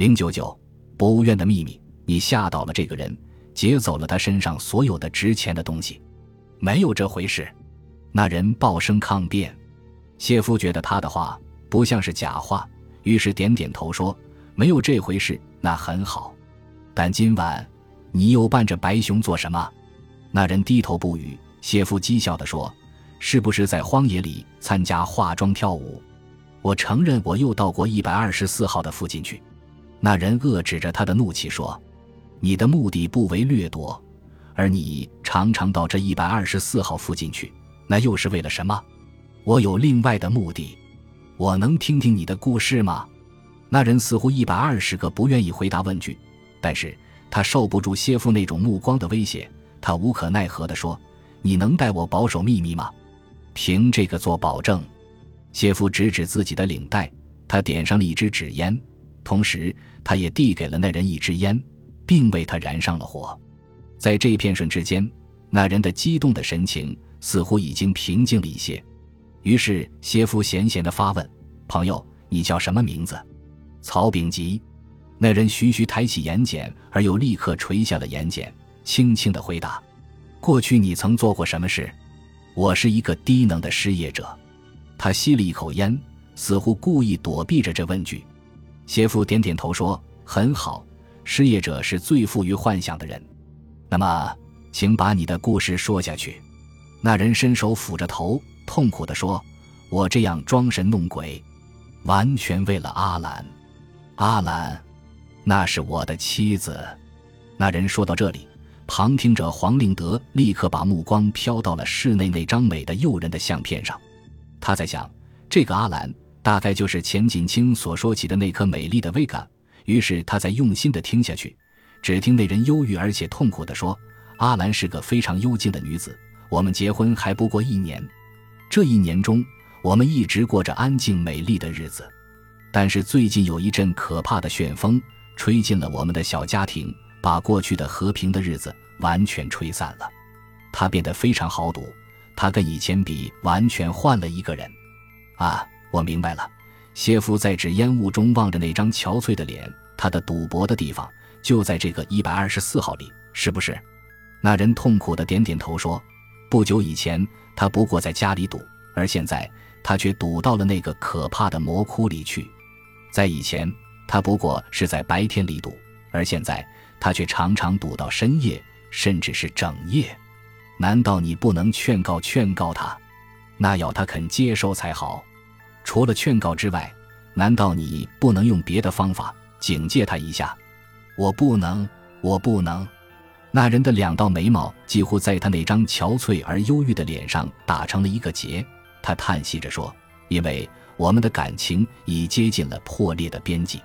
零九九，博物院的秘密，你吓倒了这个人，劫走了他身上所有的值钱的东西，没有这回事。那人暴声抗辩。谢夫觉得他的话不像是假话，于是点点头说：“没有这回事，那很好。但今晚你又伴着白熊做什么？”那人低头不语。谢夫讥笑地说：“是不是在荒野里参加化妆跳舞？”我承认，我又到过一百二十四号的附近去。那人遏制着他的怒气说：“你的目的不为掠夺，而你常常到这一百二十四号附近去，那又是为了什么？”我有另外的目的。我能听听你的故事吗？那人似乎一百二十个不愿意回答问句，但是他受不住谢夫那种目光的威胁，他无可奈何地说：“你能代我保守秘密吗？凭这个做保证。”谢夫指指自己的领带，他点上了一支纸烟，同时他也递给了那人一支烟，并为他燃上了火。在这片瞬之间，那人的激动的神情似乎已经平静了一些。于是谢夫闲闲地发问：“朋友，你叫什么名字？”曹炳吉。那人徐徐抬起眼睑，而又立刻垂下了眼睑，轻轻地回答：“过去你曾做过什么事？”“我是一个低能的失业者。”他吸了一口烟，似乎故意躲避着这问句。谢夫点点头说：“很好，失业者是最富于幻想的人。那么，请把你的故事说下去。”那人伸手抚着头，痛苦地说：“我这样装神弄鬼，完全为了阿兰。阿兰，那是我的妻子。”那人说到这里，旁听者黄令德立刻把目光飘到了室内那张美的诱人的相片上。他在想，这个阿兰大概就是钱锦清所说起的那颗美丽的薇嘎。于是他在用心地听下去，只听那人忧郁而且痛苦地说：“阿兰是个非常幽静的女子，我们结婚还不过一年，这一年中我们一直过着安静美丽的日子。但是最近有一阵可怕的旋风吹进了我们的小家庭，把过去的和平的日子完全吹散了。她变得非常好赌。”他跟以前比，完全换了一个人。啊，我明白了。谢夫在纸烟雾中望着那张憔悴的脸，他的赌博的地方就在这个一百二十四号里，是不是？那人痛苦的点点头说：“不久以前，他不过在家里赌，而现在他却赌到了那个可怕的魔窟里去。在以前，他不过是在白天里赌，而现在他却常常赌到深夜，甚至是整夜。”难道你不能劝告劝告他？那要他肯接受才好。除了劝告之外，难道你不能用别的方法警戒他一下？我不能，我不能。那人的两道眉毛几乎在他那张憔悴而忧郁的脸上打成了一个结。他叹息着说：“因为我们的感情已接近了破裂的边际。”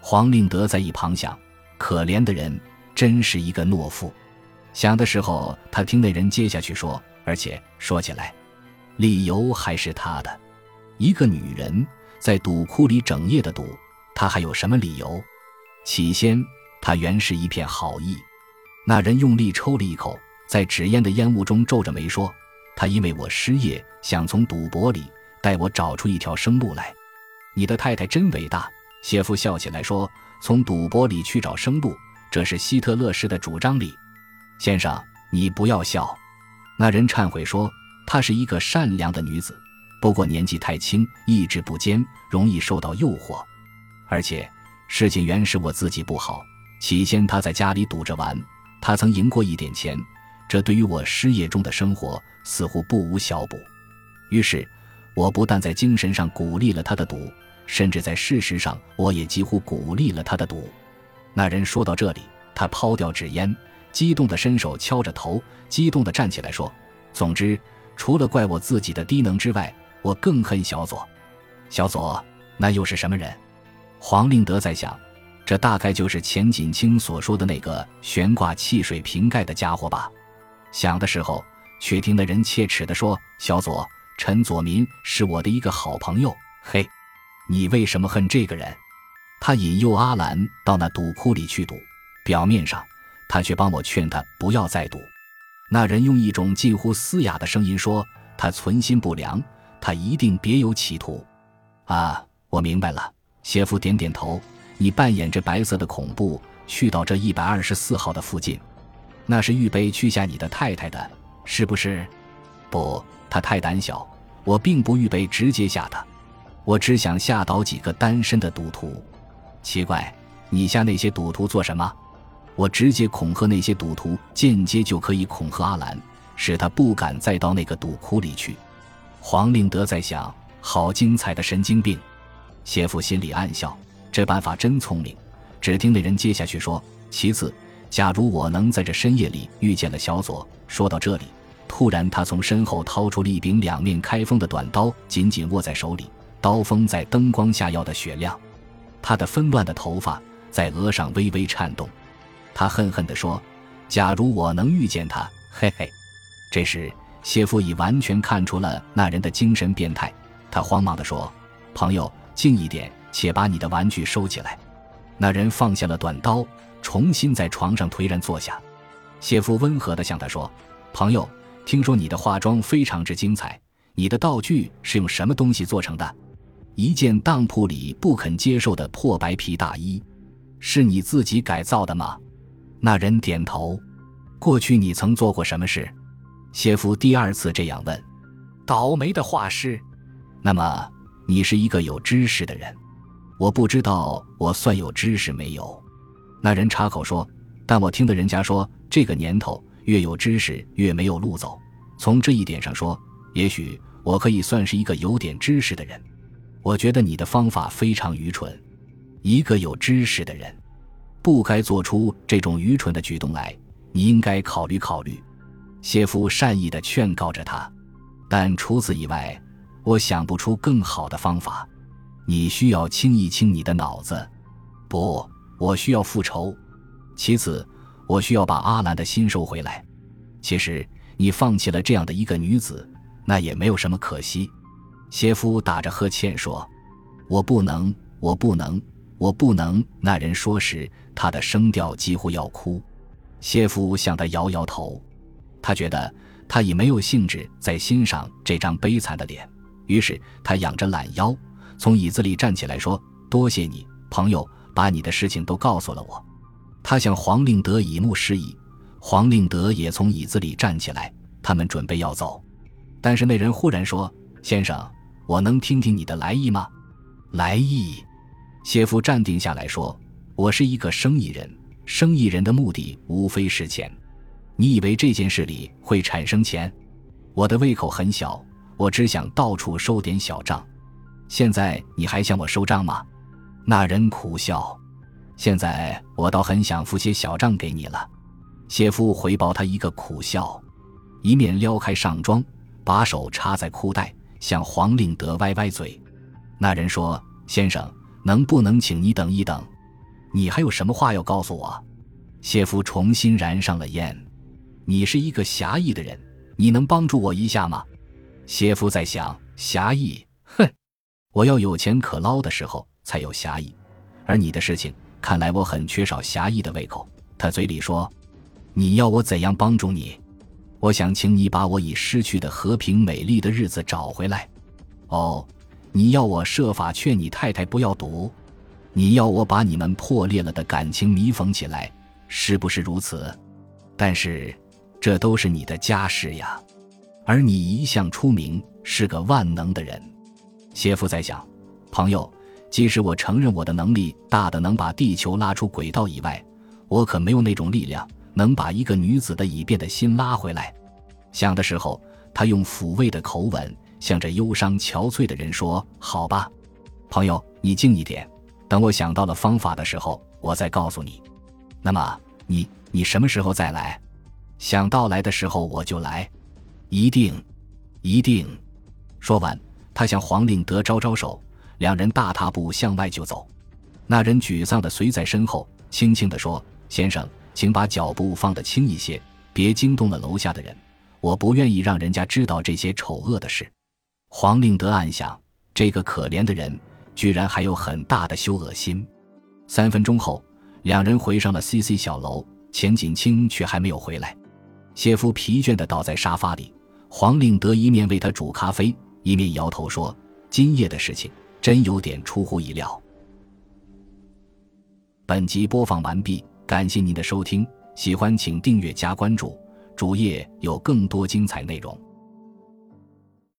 黄令德在一旁想：“可怜的人，真是一个懦夫。”想的时候，他听那人接下去说，而且说起来，理由还是他的。一个女人在赌窟里整夜的赌，她还有什么理由？起先，她原是一片好意。那人用力抽了一口，在纸烟的烟雾中皱着眉说：“他因为我失业，想从赌博里带我找出一条生路来。”你的太太真伟大。谢夫笑起来说：“从赌博里去找生路，这是希特勒式的主张里。”先生，你不要笑。那人忏悔说：“她是一个善良的女子，不过年纪太轻，意志不坚，容易受到诱惑。而且事情原是我自己不好。起先他在家里赌着玩，他曾赢过一点钱，这对于我失业中的生活似乎不无小补。于是，我不但在精神上鼓励了他的赌，甚至在事实上，我也几乎鼓励了他的赌。”那人说到这里，他抛掉纸烟。激动的伸手敲着头，激动的站起来说：“总之，除了怪我自己的低能之外，我更恨小左。小左，那又是什么人？”黄令德在想，这大概就是钱锦清所说的那个悬挂汽水瓶盖的家伙吧。想的时候，却听那人切齿地说：“小左，陈左民是我的一个好朋友。嘿，你为什么恨这个人？他引诱阿兰到那赌窟里去赌，表面上……”他却帮我劝他不要再赌。那人用一种近乎嘶哑的声音说：“他存心不良，他一定别有企图。”啊，我明白了。谢夫点点头，你扮演着白色的恐怖，去到这一百二十四号的附近，那是预备去吓你的太太的，是不是？不，他太胆小，我并不预备直接吓他，我只想吓倒几个单身的赌徒。奇怪，你吓那些赌徒做什么？我直接恐吓那些赌徒，间接就可以恐吓阿兰，使他不敢再到那个赌窟里去。黄令德在想：好精彩的神经病！谢父心里暗笑。这办法真聪明。只听那人接下去说：“其次，假如我能在这深夜里遇见了小左。”说到这里，突然他从身后掏出了一柄两面开锋的短刀，紧紧握在手里，刀锋在灯光下耀得雪亮。他的纷乱的头发在额上微微颤动。他恨恨地说：“假如我能遇见他，嘿嘿。”这时，谢夫已完全看出了那人的精神变态。他慌忙地说：“朋友，静一点。”且把你的玩具收起来。那人放下了短刀，重新在床上颓然坐下。谢夫温和地向他说：“朋友，听说你的化妆非常之精彩，你的道具是用什么东西做成的？一件当铺里不肯接受的破白皮大衣，是你自己改造的吗？”那人点头。过去你曾做过什么事？谢夫第二次这样问。倒霉的画师。那么你是一个有知识的人。我不知道我算有知识没有，那人插口说：“但我听的人家说，这个年头越有知识越没有路走。从这一点上说，也许我可以算是一个有点知识的人。我觉得你的方法非常愚蠢，一个有知识的人不该做出这种愚蠢的举动来。你应该考虑考虑。”谢夫善意的劝告着他，但除此以外，我想不出更好的方法。你需要清一清你的脑子，不，我需要复仇。其次，我需要把阿兰的心收回来。其实，你放弃了这样的一个女子，那也没有什么可惜。谢夫打着呵欠说：“我不能，我不能，我不能。”那人说时，他的声调几乎要哭。谢夫向他摇摇头，他觉得他已没有兴致再欣赏这张悲惨的脸，于是他仰着懒腰。从椅子里站起来说：“多谢你，朋友，把你的事情都告诉了我。”他向黄令德以目示意，黄令德也从椅子里站起来，他们准备要走。但是那人忽然说：“先生，我能听听你的来意吗？”来意？谢夫站定下来说：“我是一个生意人，生意人的目的无非是钱。你以为这件事里会产生钱？我的胃口很小，我只想到处收点小账。”现在你还向我收账吗？那人苦笑。现在我倒很想付些小账给你了。谢夫回报他一个苦笑，一面撩开上装，把手插在裤袋，向黄令德歪歪嘴。那人说：“先生，能不能请你等一等？你还有什么话要告诉我？”谢夫重新燃上了烟。你是一个侠义的人，你能帮助我一下吗？谢夫在想：侠义，哼。我要有钱可捞的时候才有侠义，而你的事情看来我很缺少侠义的胃口。他嘴里说：“你要我怎样帮助你？我想请你把我已失去的和平美丽的日子找回来。哦，你要我设法劝你太太不要赌，你要我把你们破裂了的感情弥缝起来，是不是如此？但是这都是你的家事呀，而你一向出名是个万能的人。”谢夫在想，朋友，即使我承认我的能力大的能把地球拉出轨道以外，我可没有那种力量能把一个女子的已变的心拉回来。想的时候，他用抚慰的口吻向着忧伤憔悴的人说：“好吧，朋友，你静一点，等我想到了方法的时候，我再告诉你。那么，你你什么时候再来？想到来的时候我就来，一定，一定。”说完。他向黄令德招招手，两人大踏步向外就走。那人沮丧地随在身后，轻轻地说：“先生，请把脚步放得轻一些，别惊动了楼下的人。我不愿意让人家知道这些丑恶的事。”黄令德暗想：这个可怜的人居然还有很大的羞恶心。三分钟后，两人回上了 C C 小楼，钱锦清却还没有回来。谢夫疲倦地倒在沙发里，黄令德一面为他煮咖啡。一面摇头说：“今夜的事情真有点出乎意料。”本集播放完毕，感谢您的收听，喜欢请订阅加关注，主页有更多精彩内容。